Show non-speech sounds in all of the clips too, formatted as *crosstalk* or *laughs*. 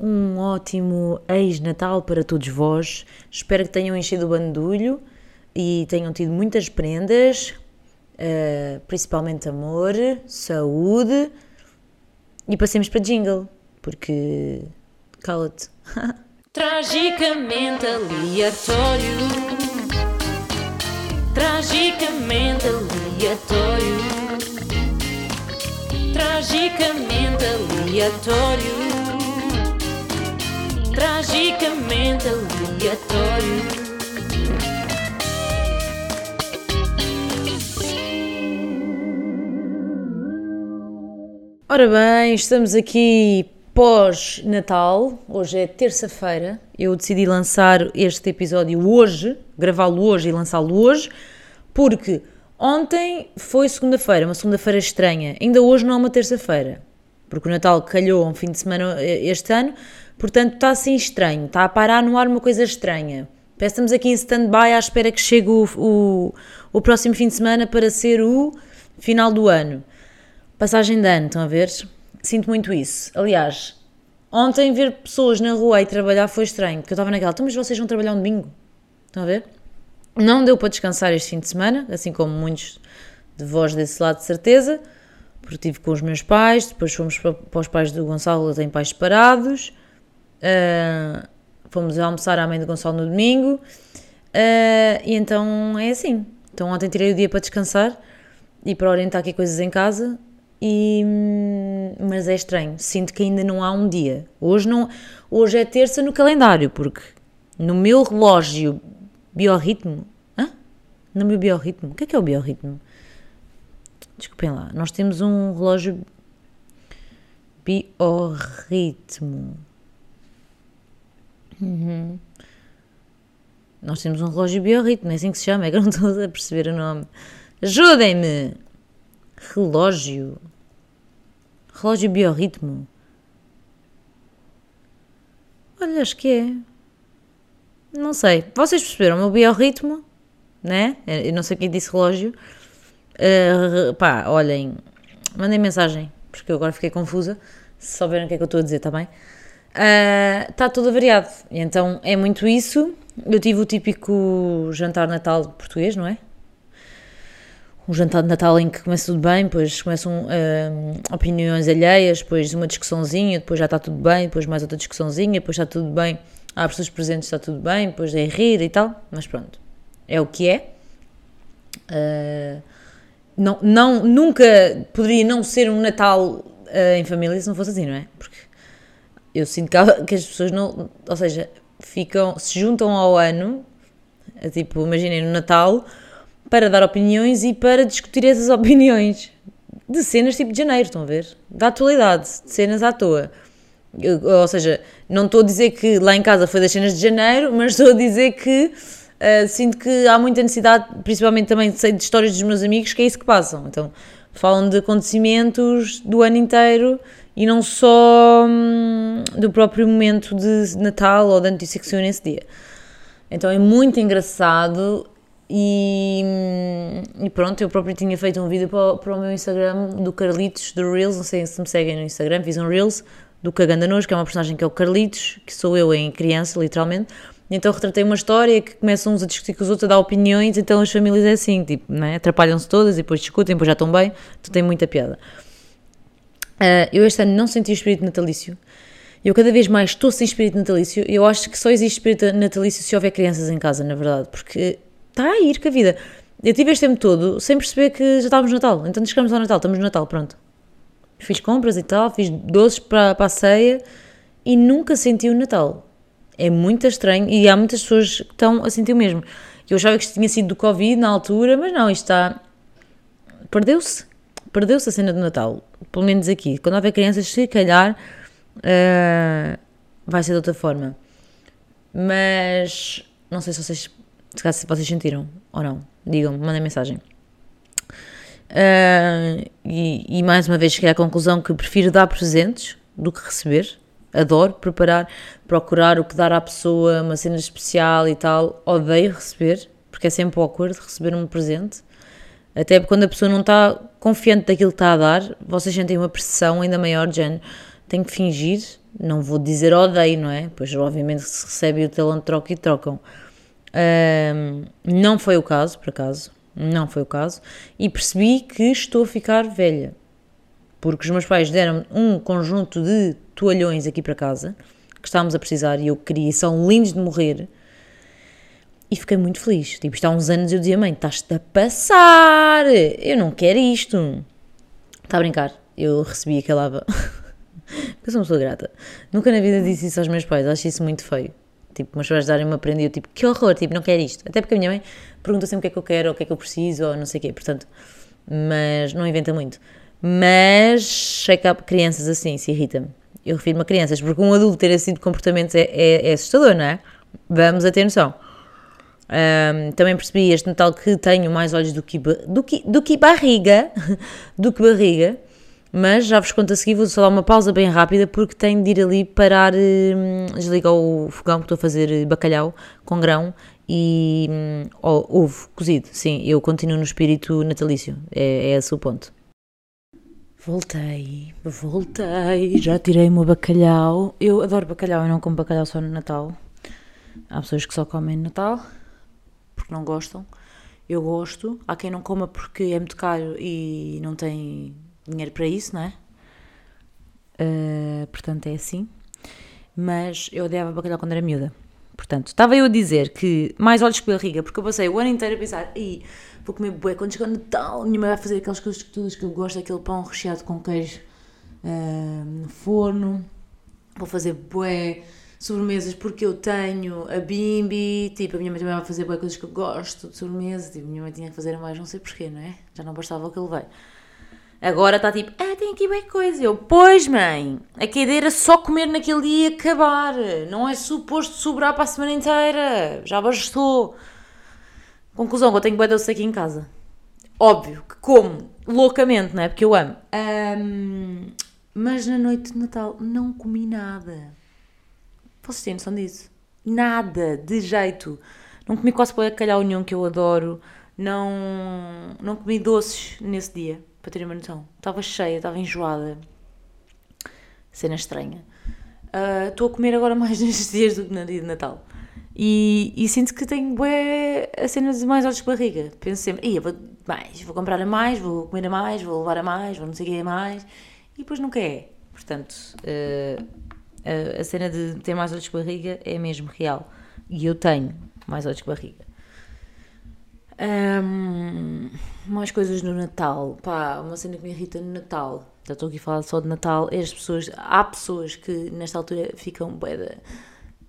um ótimo ex-Natal para todos vós. Espero que tenham enchido o bandulho e tenham tido muitas prendas, uh, principalmente amor, saúde e passemos para jingle, porque cala-te. *laughs* Tragicamente aleatório. Tragicamente aleatório. Tragicamente aleatório. Tragicamente aleatório. Ora bem, estamos aqui pós-Natal, hoje é terça-feira, eu decidi lançar este episódio hoje, gravá-lo hoje e lançá-lo hoje, porque ontem foi segunda-feira, uma segunda-feira estranha, ainda hoje não é uma terça-feira, porque o Natal calhou um fim de semana eh, este ano, portanto está assim estranho, está a parar no ar uma coisa estranha. Parece estamos aqui em stand-by à espera que chegue o, o, o próximo fim de semana para ser o final do ano. Passagem de ano, estão a ver? Sinto muito isso. Aliás, ontem ver pessoas na rua e trabalhar foi estranho, porque eu estava naquela, então, mas vocês vão trabalhar um domingo? Estão a ver? Não deu para descansar este fim de semana, assim como muitos de vós desse lado de certeza, porque estive com os meus pais, depois fomos para, para os pais do Gonçalo, tem pais separados, uh, fomos almoçar à mãe do Gonçalo no domingo, uh, e então é assim. Então ontem tirei o dia para descansar e para orientar aqui coisas em casa, e, mas é estranho, sinto que ainda não há um dia. Hoje, não, hoje é terça no calendário, porque no meu relógio biorritmo. Hã? No meu biorritmo? O que é que é o biorritmo? Desculpem lá, nós temos um relógio biorritmo. Uhum. Nós temos um relógio biorritmo, é assim que se chama, é que eu não estou a perceber o nome. Ajudem-me! Relógio. Relógio biorritmo. Olha, acho que é. Não sei. Vocês perceberam o meu biorritmo? Né? Eu não sei quem disse relógio. Uh, pá, olhem. Mandem mensagem, porque eu agora fiquei confusa. Se souberem o que é que eu estou a dizer, está bem? Está uh, tudo variado. E então é muito isso. Eu tive o típico jantar natal português, não é? um jantar de Natal em que começa tudo bem, depois começam uh, opiniões alheias, depois uma discussãozinha, depois já está tudo bem, depois mais outra discussãozinha, depois está tudo bem, há pessoas presentes, está tudo bem, depois é rir e tal, mas pronto, é o que é. Uh, não, não, nunca poderia não ser um Natal uh, em família se não fosse assim, não é? Porque eu sinto que, as pessoas não, ou seja, ficam, se juntam ao ano, tipo, imaginem no Natal para dar opiniões e para discutir essas *laughs* opiniões de cenas tipo de janeiro, estão a ver? Da atualidade, de cenas à toa. Ou seja, não estou a dizer que lá em casa foi das cenas de janeiro, mas estou a dizer que uh, sinto que há muita necessidade, principalmente também sei de histórias dos meus amigos, que é isso que passam. Então, falam de acontecimentos do ano inteiro e não só hum, do próprio momento de Natal ou da notícia nesse dia. Então é muito engraçado e, e, pronto, eu próprio tinha feito um vídeo para, para, o meu Instagram do Carlitos, do Reels, não sei se me seguem no Instagram, fiz um Reels do Caganda Nojo, que é uma personagem que é o Carlitos, que sou eu em criança, literalmente. Então retratei uma história que começam uns a discutir com os outros, a dar opiniões, então as famílias é assim, tipo, né? atrapalham-se todas e depois discutem, depois já estão bem, então tem muita piada. Uh, eu este ano não senti o espírito natalício. Eu cada vez mais estou sem espírito natalício. Eu acho que só existe espírito natalício se houver crianças em casa, na verdade, porque está a ir com a vida. Eu tive este tempo todo sem perceber que já estávamos no Natal. Então chegamos ao Natal, estamos no Natal, pronto. Fiz compras e tal, fiz doces para, para a ceia e nunca senti o Natal. É muito estranho e há muitas pessoas que estão a sentir o mesmo. Eu achava que isto tinha sido do Covid na altura, mas não, isto está. Perdeu-se. Perdeu-se a cena do Natal. Pelo menos aqui. Quando houver crianças, se calhar uh, vai ser de outra forma. Mas não sei se vocês se vocês sentiram ou não. Digam-me, mandem mensagem. Uh, e, e, mais uma vez cheguei à conclusão que prefiro dar presentes do que receber. Adoro preparar, procurar o que dar à pessoa, uma cena especial e tal. Odeio receber, porque é sempre awkward receber um presente. Até quando a pessoa não está confiante daquilo que está a dar, vocês sentem uma pressão ainda maior de género. Tenho que fingir Não vou dizer odeio, não é? Pois obviamente se recebe o talão de troca e trocam. Ahm, não foi o caso, por acaso. Não foi o caso. E percebi que estou a ficar velha. Porque os meus pais deram um conjunto de toalhões aqui para casa que estávamos a precisar e eu queria, são lindos de morrer. E fiquei muito feliz. Tipo, isto há uns anos eu dizia, mãe, estás-te a passar, eu não quero isto. Está a brincar, eu recebi aquela aba. *laughs* eu sou uma pessoa grata. Nunca na vida disse isso aos meus pais, acho isso muito feio. Tipo, meus pais darem uma prenda e eu, tipo, que horror, tipo, não quero isto. Até porque a minha mãe pergunta sempre o que é que eu quero, ou o que é que eu preciso, ou não sei o quê, portanto, mas não inventa muito. Mas há crianças assim, se irrita-me. Eu refiro-me a crianças, porque um adulto ter esse tipo de comportamentos é, é, é assustador, não é? Vamos a ter noção. Ahm, também percebi este Natal que tenho mais olhos do que, do que, do que barriga, *laughs* do que barriga, mas já vos conto a seguir, vou só dar uma pausa bem rápida porque tenho de ir ali parar, hum, desligar o fogão que estou a fazer bacalhau com grão e hum, ovo cozido, sim, eu continuo no espírito natalício, é, é esse o ponto. Voltei, voltei, já tirei o meu bacalhau. Eu adoro bacalhau, eu não como bacalhau só no Natal. Há pessoas que só comem no Natal porque não gostam. Eu gosto. Há quem não coma porque é muito caro e não tem dinheiro para isso, não é? Uh, portanto, é assim. Mas eu odiava bacalhau quando era miúda. Portanto, estava eu a dizer que mais olhos que barriga, porque eu passei o ano inteiro a pensar, Ih, vou comer bué quando chegar o Natal, minha mãe vai fazer aquelas coisas todas que eu gosto, aquele pão recheado com queijo ah, no forno, vou fazer bué sobremesas porque eu tenho a bimbi, tipo, a minha mãe também vai fazer bué coisas que eu gosto de sobremesa, tipo, a minha mãe tinha que fazer mais, não sei porquê, não é? Já não bastava o que ele veio. Agora está tipo, ah, tem aqui bem coisa. Eu, pois mãe, a era só comer naquele dia e acabar. Não é suposto sobrar para a semana inteira. Já bastou. Conclusão, eu tenho bué doce aqui em casa. Óbvio que como loucamente, não é? Porque eu amo. Ahm, mas na noite de Natal não comi nada. Vocês têm noção disso? Nada, de jeito. Não comi quase bacalhau nenhum que eu adoro. Não, não comi doces nesse dia, para terem uma noção. Estava cheia, estava enjoada. Cena estranha. Ah, Estou a comer agora *laughs* mais nestes dias do que no dia de Natal. E, e sinto que tenho bué a cena de mais olhos de barriga. Penso sempre, "Ih, eu vou mais, vou comprar a mais, vou comer a mais, vou levar a mais, vou não sei o que a mais. E depois nunca é. Portanto, ah, a, cena de ter mais olhos de barriga é mesmo real. E eu tenho mais olhos de barriga. Ahm, mais coisas no Natal. Pá, uma cena que me irrita no Natal. Já estou aqui a falar só de Natal. É as pessoas. Há pessoas que nesta altura ficam bué da.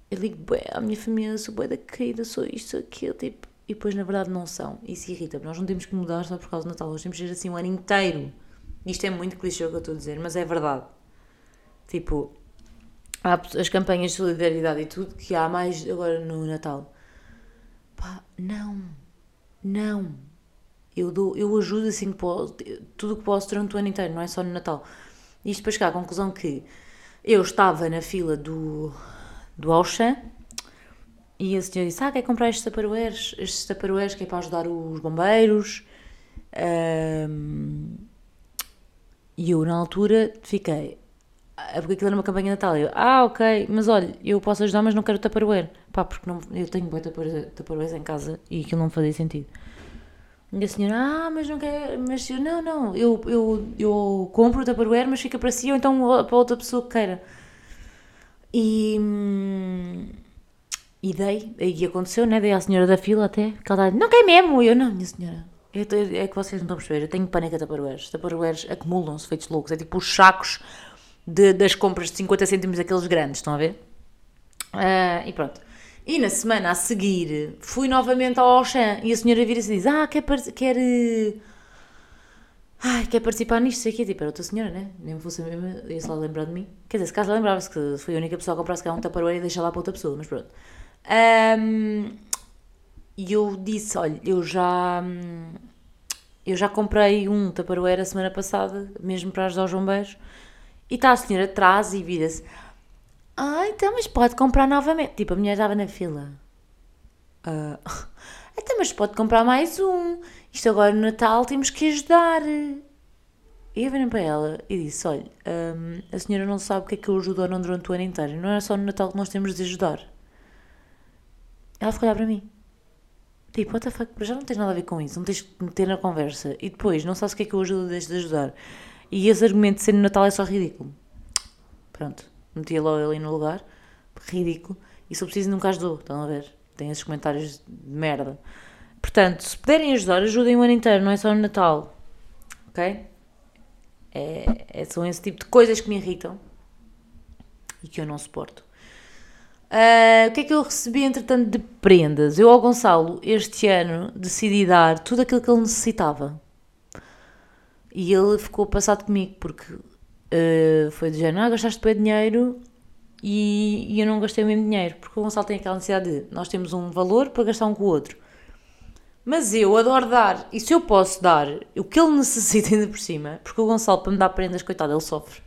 Eu ligo bué à minha família, sou bué da querida, sou isto, sou aquilo, tipo. E depois na verdade não são. Isso irrita. Nós não temos que mudar só por causa do Natal. Nós temos que ser assim o ano inteiro. Isto é muito clichê o que eu estou a dizer, mas é verdade. Tipo, há as campanhas de solidariedade e tudo que há mais agora no Natal. Pá, não. Não. Eu, dou, eu ajudo assim que posso, tudo o que posso durante o ano inteiro, não é só no Natal. Isto para chegar à conclusão que eu estava na fila do, do Auchan e a senhora disse: Ah, quer comprar estes taparoeiros? Estes taparoeiros que é para ajudar os bombeiros. Ahm, e eu, na altura, fiquei. "Ah, Porque aquilo era uma campanha de Natal. Eu, ah, ok, mas olha, eu posso ajudar, mas não quero taparoeiro. Pá, porque não, eu tenho boi taparoeiros em casa e aquilo não fazia sentido. E a senhora, ah, mas não quer. Mas eu, não, não, eu, eu, eu compro o taparoeiro, mas fica para si ou então para outra pessoa que queira. E. hum, E dei, e aconteceu, né? Dei à senhora da fila até, que ela não quer mesmo? E eu, não, minha senhora, eu é que vocês não estão a perceber, eu tenho pânico a taparoeiros. Taparoeiros acumulam-se feitos loucos, é tipo os sacos de- das compras de 50 cêntimos, aqueles grandes, estão a ver? Ah, e pronto. E na semana a seguir fui novamente ao Auchan e a senhora vira-se e diz: Ah, quer, quer, eh, ai, quer participar nisto? Sei que tipo, era outra senhora, né? Nem me fosse a mesma, ia-se lá lembrar de mim. Quer dizer, se caso lembrava-se que fui a única pessoa a comprar se calhar um taparoeiro e deixar lá para outra pessoa, mas pronto. Ahm, e eu disse: Olha, eu já. hum, Eu já comprei um taparoeiro a semana passada, mesmo para ajudar os bombeiros. E está a senhora atrás e vira-se: Ah, então, mas pode comprar novamente. Tipo, a mulher estava na fila. Ah, *laughs* então, mas pode comprar mais um. Isto agora no Natal temos que ajudar. E eu virei para ela e disse: Olha, hum, a senhora não sabe o que é que eu ajudo ou não durante o ano inteiro. Não é só no Natal que nós temos de ajudar. Ela ficou a olhar para mim. Tipo, what the fuck, já não tens nada a ver com isso, não tens que meter na conversa. E depois, não sabes o que é que eu ajudo deixo de ajudar. E esse argumento de ser no Natal é só ridículo. Pronto, metia logo ali no lugar. Ridículo. E se eu preciso, nunca ajudou. Estão a ver? Tem esses comentários de merda. Portanto, se puderem ajudar, ajudem o ano inteiro, não é só no Natal. Ok? É, é, são esse tipo de coisas que me irritam e que eu não suporto. Uh, o que é que eu recebi, entretanto, de prendas? Eu ao Gonçalo, este ano, decidi dar tudo aquilo que ele necessitava. E ele ficou passado comigo, porque uh, foi de género, ah, gastaste bem dinheiro e, e, eu não gastei o mesmo dinheiro. Porque o Gonçalo tem aquela necessidade de, nós temos um valor para gastar um com o outro. Mas eu adoro dar, e se eu posso dar o que ele *laughs* necessita ainda por cima, porque o Gonçalo, para me dar prendas, coitado, ele sofre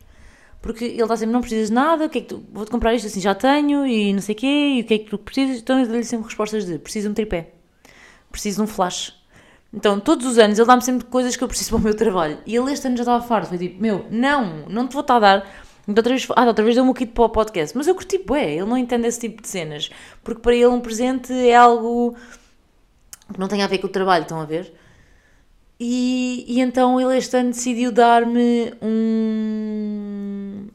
porque ele está sempre, não precisas de nada, o que é que tu, vou-te comprar isto assim, já tenho, e não sei o quê, e o que é que tu precisas, então eu dou-lhe sempre respostas de, preciso de um tripé, preciso de um flash. Então, todos os anos, ele dá-me sempre coisas que eu preciso *laughs* para o meu trabalho. E ele este ano já estava farto, foi tipo, meu, não, não te vou estar a dar, então, outra vez, ah, outra vez deu-me o kit para o podcast. Mas eu curti, bué, ele não entende esse tipo de cenas. Porque para ele um presente é algo que não tem a ver com o trabalho, estão a ver? E, e então ele este ano decidiu dar-me um.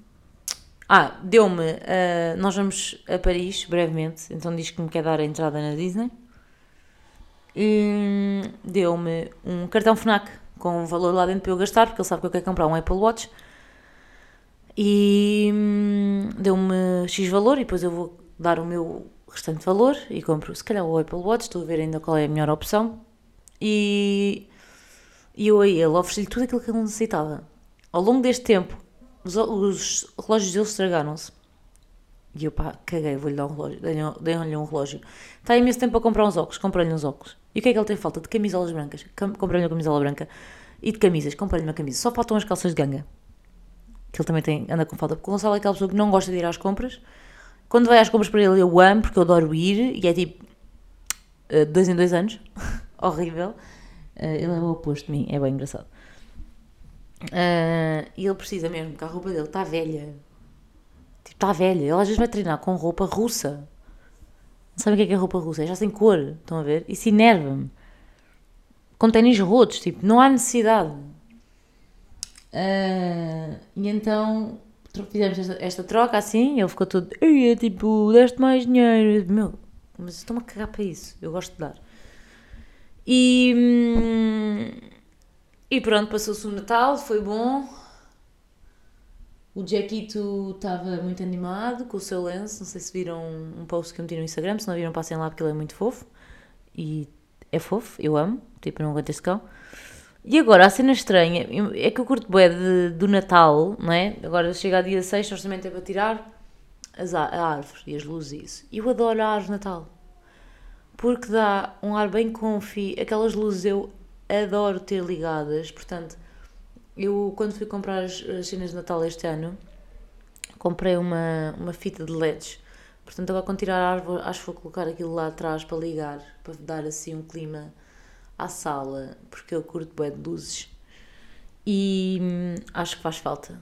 Ah, deu-me. Uh, nós vamos a Paris brevemente, então diz que me quer dar a entrada na Disney. Deu-me um cartão Fnac com um valor lá dentro para eu gastar, porque ele sabe que eu quero comprar um Apple Watch. E hum, deu-me X valor e depois eu vou dar o meu restante valor e compro, se calhar, o Apple Watch. Estou a ver ainda qual é a melhor opção. E e eu a ele ofereci-lhe tudo aquilo que ele necessitava. Ao longo deste tempo, os, os relógios dele estragaram-se. E eu, pá, caguei, vou-lhe dar um relógio. Dei-lhe um relógio. Está imenso tempo a comprar uns óculos, comprei-lhe uns óculos. E o que é que ele tem falta? De camisolas brancas. Comprei-lhe uma camisola branca. E de camisas, comprei-lhe uma camisa. Só faltam as calças de ganga. Que ele também tem, anda com falta. Porque o Gonçalo é aquela pessoa que não gosta de ir às compras. Quando vai às compras para ele, eu amo, porque eu adoro ir. E é tipo, eh, dois em dois anos. *laughs* Horrível. Uh, ele é o oposto de mim, é bem engraçado. Uh, e ele precisa mesmo, porque a roupa dele está velha. Está velha. Ele às vezes vai treinar com roupa russa. Não sabem o que é, que é roupa russa? É já sem cor, estão a ver? Isso enerva-me. Com ténis rotos, tipo, não há necessidade. Uh, e então fizemos esta, esta, troca assim, ele ficou todo, é tipo, deste mais dinheiro. Meu, mas estou-me a cagar para isso. Eu gosto de dar. E, hum, e pronto, passou-se o Natal, foi bom. O Jackito estava muito animado com o seu lenço. Não sei se viram um post que eu meti no Instagram. Se não viram, passem lá porque ele é muito fofo. E é fofo, eu amo. Tipo, não aguento esse cão. E agora, a cena estranha é que eu curto bem do Natal, não é? Agora chega a dia 6, nós também para tirar as, a árvore e as luzes e isso. Eu adoro a árvore de Natal porque dá um ar bem confi. Aquelas luzes eu adoro ter ligadas, portanto, eu quando fui comprar as, as cenas de Natal este ano, comprei uma, uma fita de LEDs. Portanto, agora quando tirar a árvore, acho que vou colocar aquilo lá atrás para ligar, para dar assim um clima à sala, porque eu curto bem de luzes. E hum, acho que faz falta.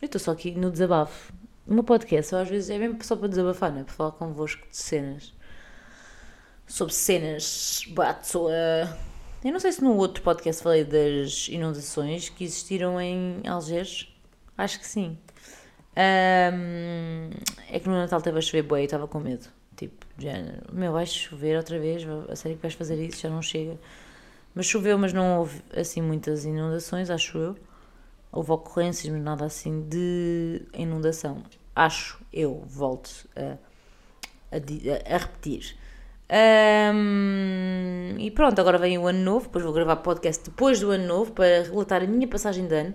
Eu estou só aqui no desabafo. O meu podcast, às vezes, é mesmo só para desabafar, não é? Para falar convosco de cenas sobre cenas. But, uh, eu não sei se no outro podcast falei das inundações que existiram em Algés. Acho que sim. Um, é que no Natal teve a chover boi e estava com medo. Tipo, género, meu, vais chover outra vez? A sério que vais fazer isso? Já não chega. Mas choveu, mas não houve assim muitas inundações, acho eu. Houve ocorrências, mas nada assim de inundação. Acho eu, volto a, a, a repetir. Um, e pronto, agora vem o ano novo, depois vou gravar podcast depois do ano novo para relatar a minha passagem de ano.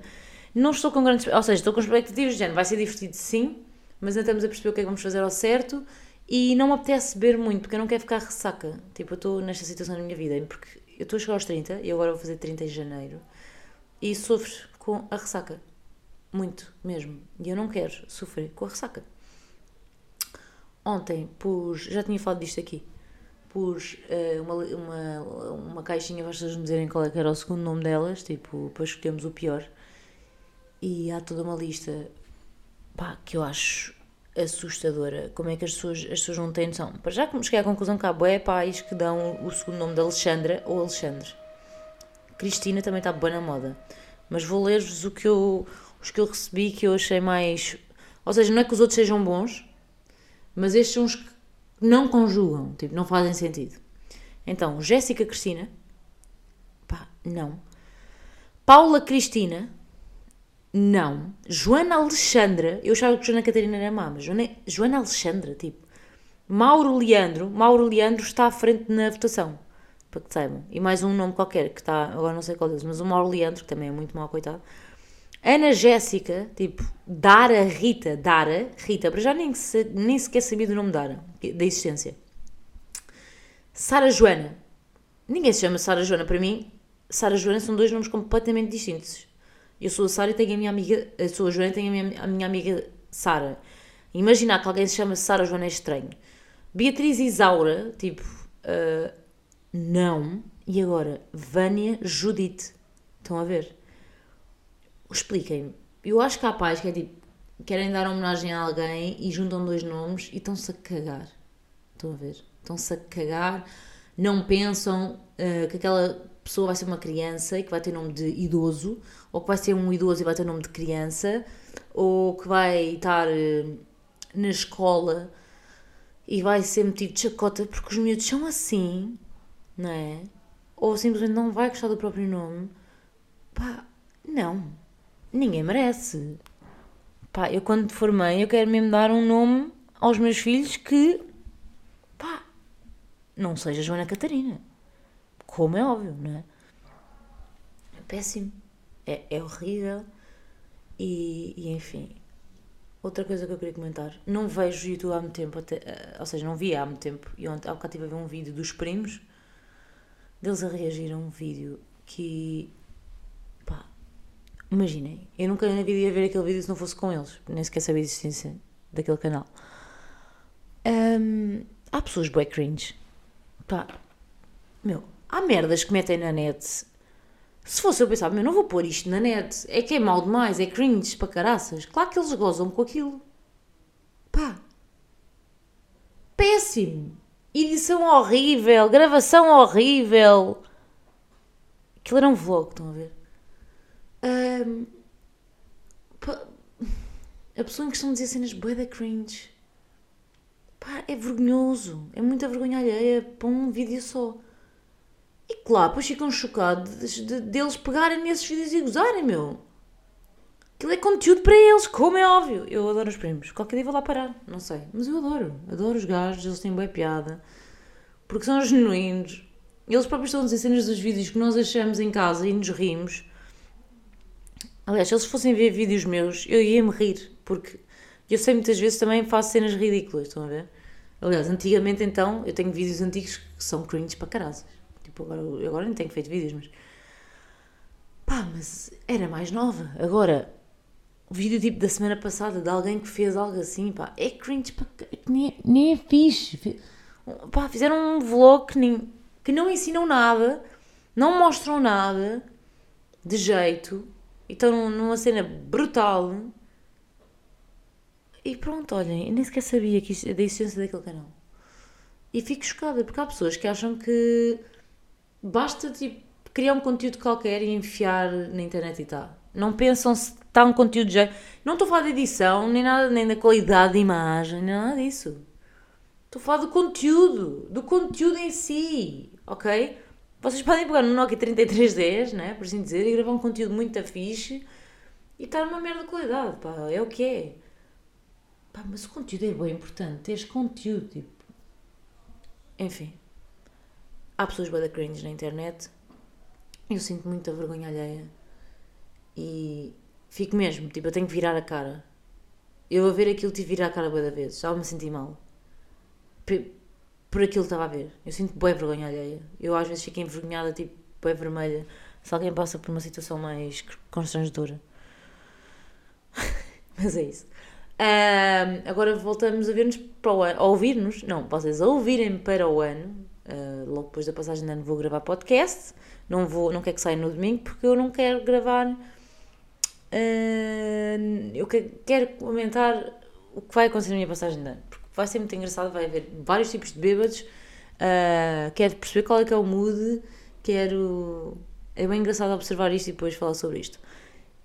Não estou com grandes. Ou seja, estou com expectativas de género, vai ser divertido sim, mas ainda estamos a perceber o que é que vamos fazer ao certo e não me apetece beber muito, porque eu não quero ficar ressaca. Tipo, eu estou nesta situação na minha vida, porque eu estou a chegar aos 30 e agora vou fazer 30 em janeiro e sofro com a ressaca. Muito mesmo. E eu não quero sofrer com a ressaca. Ontem pus. Já tinha falado disto aqui pus uh, uma, uma, uma caixinha para pessoas me dizerem qual é que era o segundo nome delas, tipo, para escolhermos o pior. E há toda uma lista pá, que eu acho assustadora. Como é que as pessoas, as pessoas não têm noção? Para já que cheguei à conclusão que há bué pais que dão o segundo nome de Alexandra ou Alexandre. Cristina também está boa na moda. Mas vou ler-vos o que eu, os que eu recebi que eu achei mais. Ou seja, não é que os outros sejam bons, mas estes são os que não conjugam, tipo, não fazem sentido. Então, Jéssica Cristina, pá, não. Paula Cristina, não. Joana Alexandra, eu achava que Joana Catarina era má, mas Joana, Joana Alexandra, tipo. Mauro Leandro, Mauro Leandro está à frente na votação, para que saibam. E mais um nome qualquer, que está, agora não sei qual deles, mas o Mauro Leandro, que também é muito mau, coitado. Ana Jéssica, tipo, Dara Rita, Dara Rita, para já nem, se, nem sequer sabia do nome Dara, da existência. Sara Joana, ninguém se chama Sara Joana, para mim, Sara Joana são dois nomes completamente distintos. Eu sou a Sara e tenho a minha amiga, eu sou a Joana e tenho a minha, a minha amiga Sara. Imaginar que alguém se chama Sara Joana é estranho. Beatriz Isaura, tipo, uh, não. E agora, Vânia Judite. Estão a ver? Expliquem-me. Eu acho que há pais que é tipo, querem dar homenagem a alguém e juntam dois nomes e estão-se a cagar. Estão a ver? Estão-se a cagar, não pensam uh, que aquela pessoa vai ser uma criança e que vai ter nome de idoso, ou que vai ser um idoso e vai ter nome de criança, ou que vai estar uh, na escola e vai ser metido de chacota porque os miúdos são assim, não é? Ou simplesmente não vai gostar do próprio nome. Pá, não. Ninguém merece. Pá, eu quando for mãe, eu quero mesmo dar um nome aos meus filhos que, pá, não seja Joana Catarina. Como é óbvio, não é? É péssimo. É, é horrível. E, e enfim, Outra coisa que eu queria comentar, não vejo YouTube há muito tempo, até, eh, ou seja, não via há muito tempo, e ontem, há bocado estive a ver um vídeo dos primos, deles a reagir a um vídeo que, imaginem, eu nunca na vida ia ver aquele vídeo se não fosse com eles, nem sequer sabia a existência daquele canal. Há pessoas bué cringe, pá, meu, há merdas que metem na net se fosse eu pensava, meu, não vou pôr isto na net, é que é mal demais, é cringe para caraças. Claro que eles gozam com aquilo. Pá. Péssimo. Edição horrível, gravação horrível. Aquilo era um vlog, estão a ver? A pessoa em questão dizia cenas bué da cringe. Pá, é vergonhoso. É muita vergonha alheia para um vídeo só. E claro, depois ficam chocados de, deles pegarem nesses vídeos e gozarem, meu. Aquilo é conteúdo para eles, como é óbvio. Eu adoro os primos. Qualquer dia vou lá parar, não sei. Mas eu adoro. Adoro os gajos, eles têm boa piada. Porque são genuínos. Eles próprios estão a dizer cenas dos vídeos que nós achamos em casa e nos rimos. Aliás, se eles fossem ver vídeos meus, eu ia-me rir. Porque eu sei muitas vezes também faço cenas ridículas, estão a ver? Aliás, antigamente então, eu tenho vídeos antigos que são cringe para caralho. Tipo, agora, agora nem tenho feito vídeos, mas. Pá, mas era mais nova. Agora, o vídeo tipo da semana passada de alguém que fez algo assim, pá, é cringe, pá, nem, nem é fixe. Pá, fizeram um vlog que, nem, que não ensinam nada, não mostram nada de jeito estão numa cena brutal. E pronto, olhem, eu nem sequer sabia que isso, da existência daquele canal. E fico chocada, porque há pessoas que acham que basta tipo, criar um conteúdo qualquer e enfiar na internet e tal. Não pensam se está um conteúdo de jeito. Não estou a falar de edição, nem nada, nem da qualidade de imagem, nem nada disso. Estou a falar do conteúdo, do conteúdo em si, ok? Vocês podem pegar no Nokia 3310, né, por assim dizer, e gravar um conteúdo muito fixe e estar numa merda de qualidade, pá, é o que é. Pá, mas o conteúdo é bem importante, teres conteúdo, tipo. Enfim. Há pessoas bada cringe na internet. Eu sinto muita vergonha alheia. E fico mesmo, tipo, eu tenho que virar a cara. Eu a ver aquilo tive que virar a cara boa vezes. Já me senti mal. Por aquilo que estava a ver. Eu sinto boa vergonha alheia. Eu às vezes fico envergonhada, tipo, boa vermelha. Se alguém passa por uma situação mais constrangedora. *laughs* Mas é isso. Um, agora voltamos a ver-nos para o ano. A ouvir-nos, não, vocês a ouvirem para o ano. Uh, logo depois da passagem de ano vou gravar podcast. Não, vou, não quero que saia no domingo porque eu não quero gravar Uh, eu que- quero comentar o que vai acontecer na minha passagem de ano, vai ser muito engraçado, vai haver vários tipos de bêbados, uh, quero perceber qual é que é o mood, quero... É bem engraçado observar isto e depois falar sobre isto.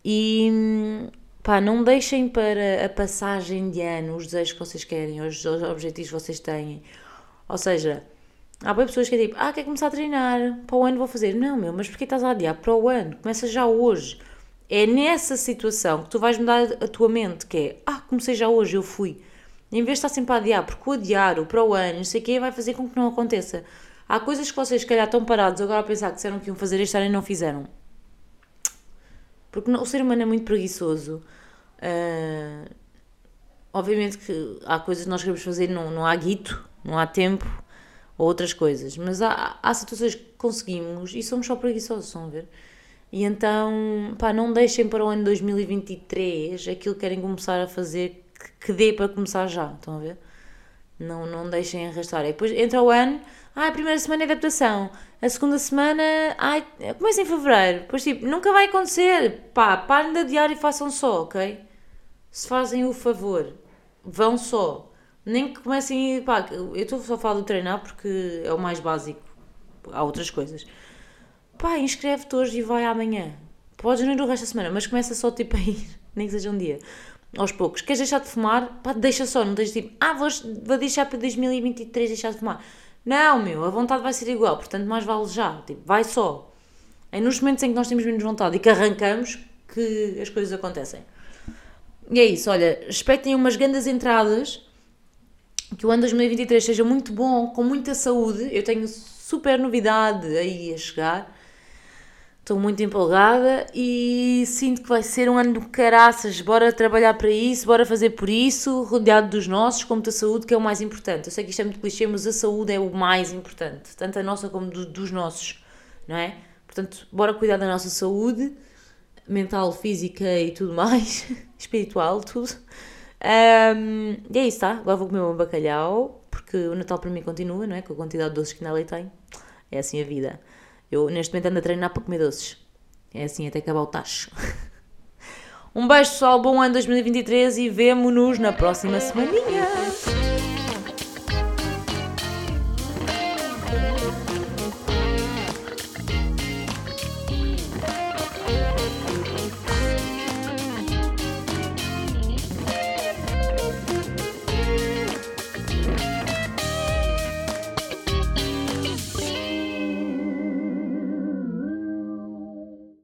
E pá, não deixem para a passagem de ano os desejos que vocês querem, os, os objetivos que vocês têm. Ou seja, há bem pessoas que é tipo, ah, quer começar a treinar, para o ano vou fazer. Não, meu, mas porquê estás a adiar para o ano? Começa já hoje. É nessa situação que tu vais mudar a tua mente, que é, ah, comecei já hoje, eu fui. Em vez de estar sempre a adiar, porque o adiar, o para o ano, não sei o quê, vai fazer com que não aconteça. Há coisas que vocês, se calhar, estão parados agora a pensar que disseram que iam fazer este ano e não fizeram. Porque o ser humano é muito preguiçoso. Ah, obviamente que há coisas que nós queremos fazer, não, não há guito, não há tempo, ou outras coisas. Mas há, há situações que conseguimos e somos só preguiçosos, a ver? E então, pá, não deixem para o ano 2023 aquilo que querem começar a fazer que, que dê para começar já, estão a ver? Não, não deixem arrastar. E depois entra o ano, ai, a primeira semana é adaptação, a segunda semana, ai, começa em fevereiro. Depois, tipo, nunca vai acontecer. Pá, parem de adiar e façam só, ok? Se fazem o favor, vão só. Nem que comecem, pá, eu estou só a falar do treinar porque é o mais básico. Há outras coisas. Pá, inscreve-te hoje e vai amanhã. Podes não ir o resto da semana, mas começa só tipo *laughs* a ir, nem que seja um dia. Aos poucos. Queres deixar de fumar? Pá, deixa só, não deixes tipo, ah, vou, vou deixar para 2023 deixar de fumar. Não, meu, a vontade vai ser igual, portanto mais vale já. Tipo, vai só. É nos momentos em que nós temos menos vontade e que arrancamos que as coisas acontecem. E é isso, olha, tenham umas grandes entradas, que o ano 2023 seja muito bom, com muita saúde. Eu tenho super novidade aí a chegar. Estou muito empolgada e sinto que vai ser um ano do caraças. Bora trabalhar para isso, bora fazer por isso, rodeado dos nossos, com muita saúde, que é o mais importante. Eu sei que isto é muito clichê, mas a saúde é o mais importante, tanto a nossa como do- dos nossos, não é? Portanto, bora cuidar da nossa saúde mental, física e tudo mais, *laughs* espiritual, tudo. Ahm, e é isso, tá? Agora vou comer um bacalhau, porque o Natal para mim continua, não é? Com a quantidade de doces que ainda ali tem. É assim a vida. Eu neste momento ando a treinar para comer doces. É assim até acabar o tacho. *laughs* Um beijo pessoal, bom ano 2023 e vemo-nos na próxima semaninha.